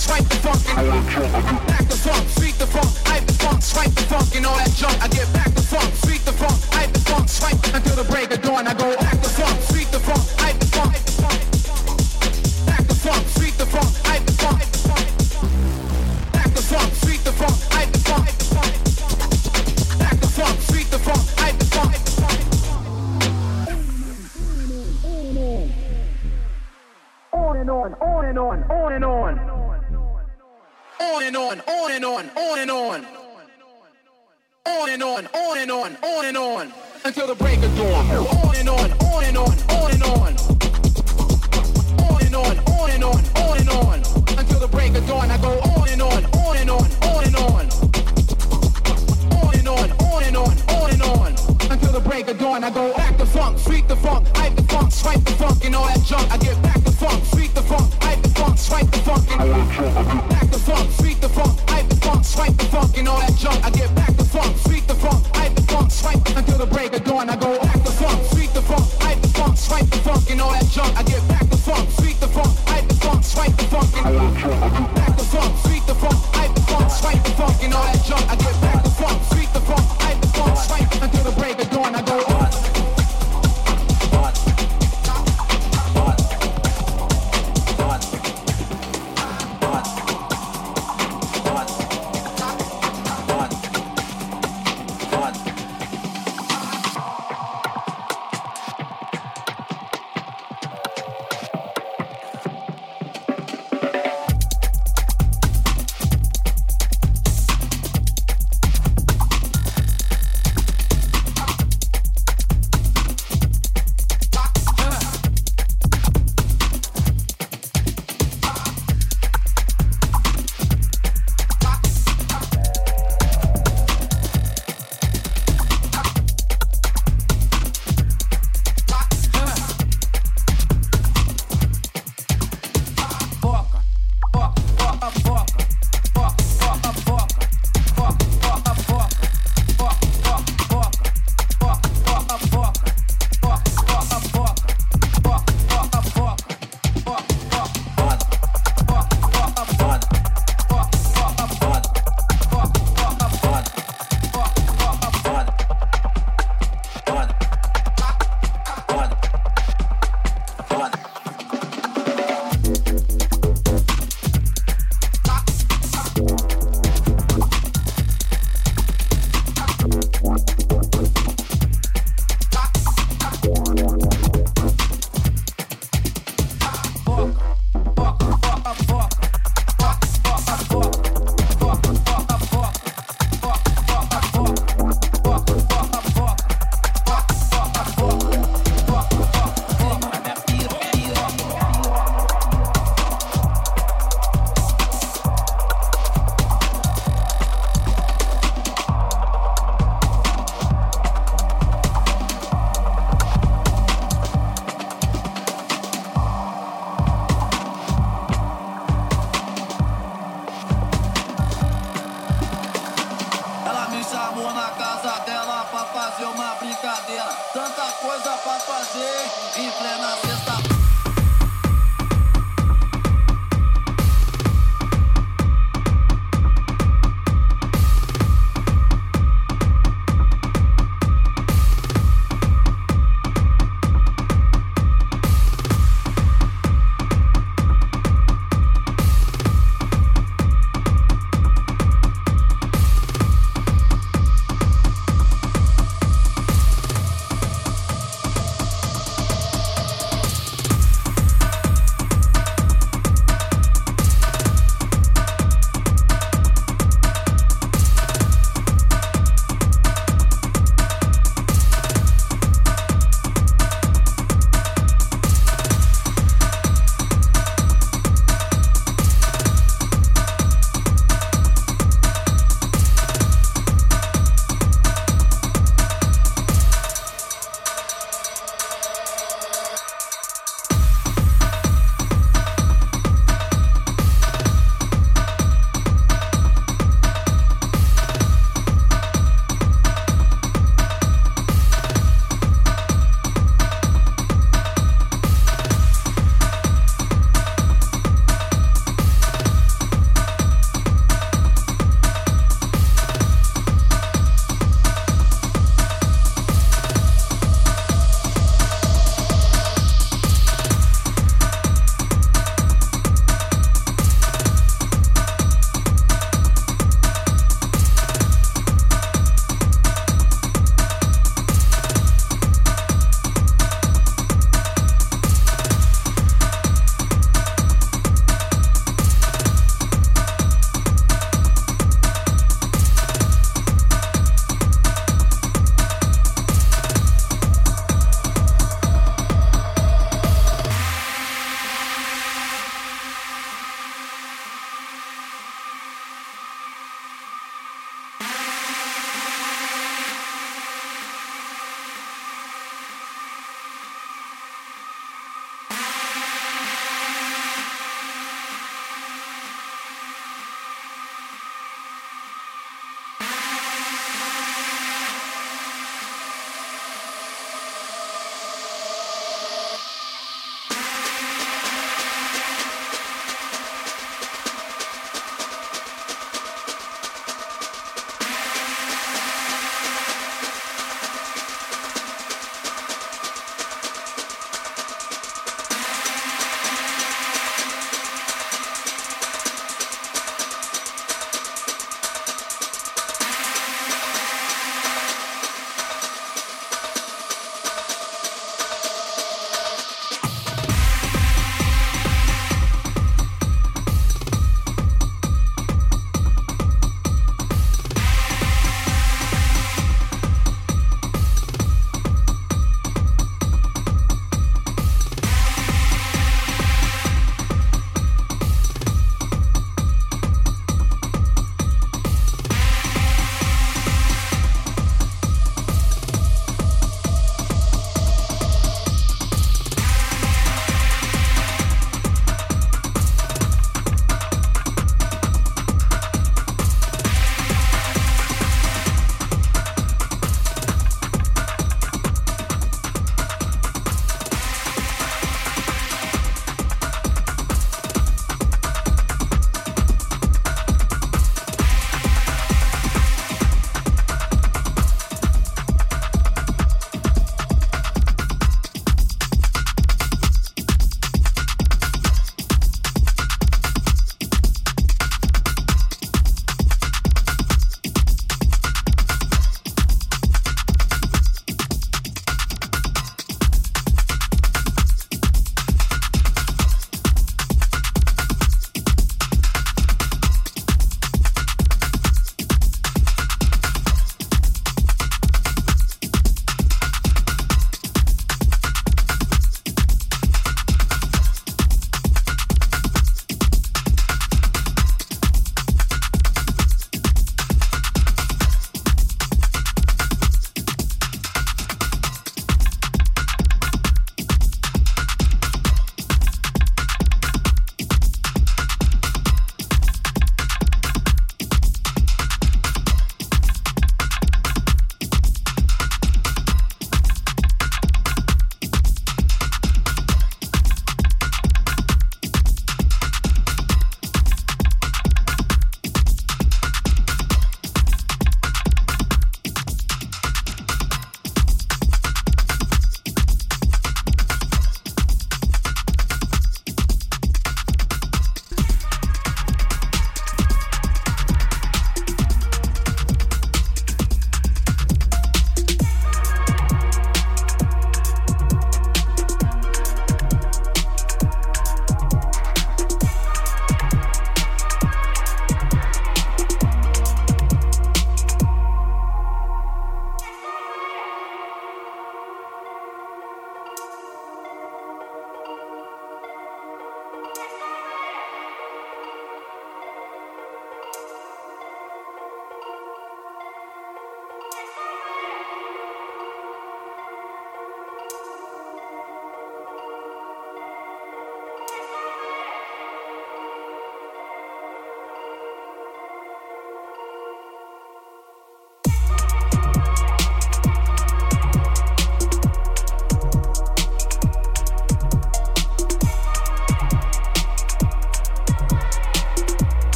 swipe the funk, and I like back the funk, sweep the funk, hype the funk, swipe the funk, and all that junk. I get back the funk, sweep the funk, hype the funk, swipe until the break on, on and on until the break of dawn. On and on, on and on, on and on. On and on, on and on, on and on until the break of dawn. I go on and on, on and on, on and on. On and on, on and on, on and on until the break of dawn. I go back the funk, freak the funk, hype the funk, swipe the funk and all that junk. I get back the funk, freak the funk, hype the funk, swipe the funk and back the funk, freak the funk, hype the funk, swipe the funk and all that junk. I get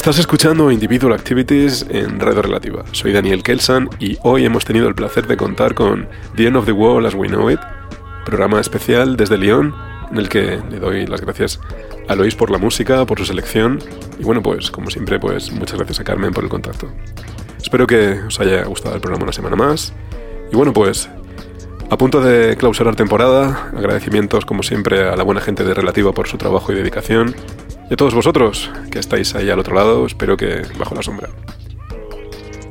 Estás escuchando Individual Activities en Radio Relativa. Soy Daniel Kelsan y hoy hemos tenido el placer de contar con The End of the World as We Know It, programa especial desde Lyon en el que le doy las gracias a Lois por la música, por su selección y bueno, pues como siempre, pues muchas gracias a Carmen por el contacto. Espero que os haya gustado el programa una semana más y bueno, pues a punto de clausurar temporada, agradecimientos como siempre a la buena gente de Relativa por su trabajo y dedicación y a todos vosotros que estáis ahí al otro lado, espero que bajo la sombra.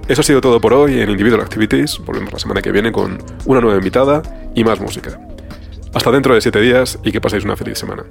Eso ha sido todo por hoy en Individual Activities. Volvemos la semana que viene con una nueva invitada y más música. Hasta dentro de 7 días y que paséis una feliz semana.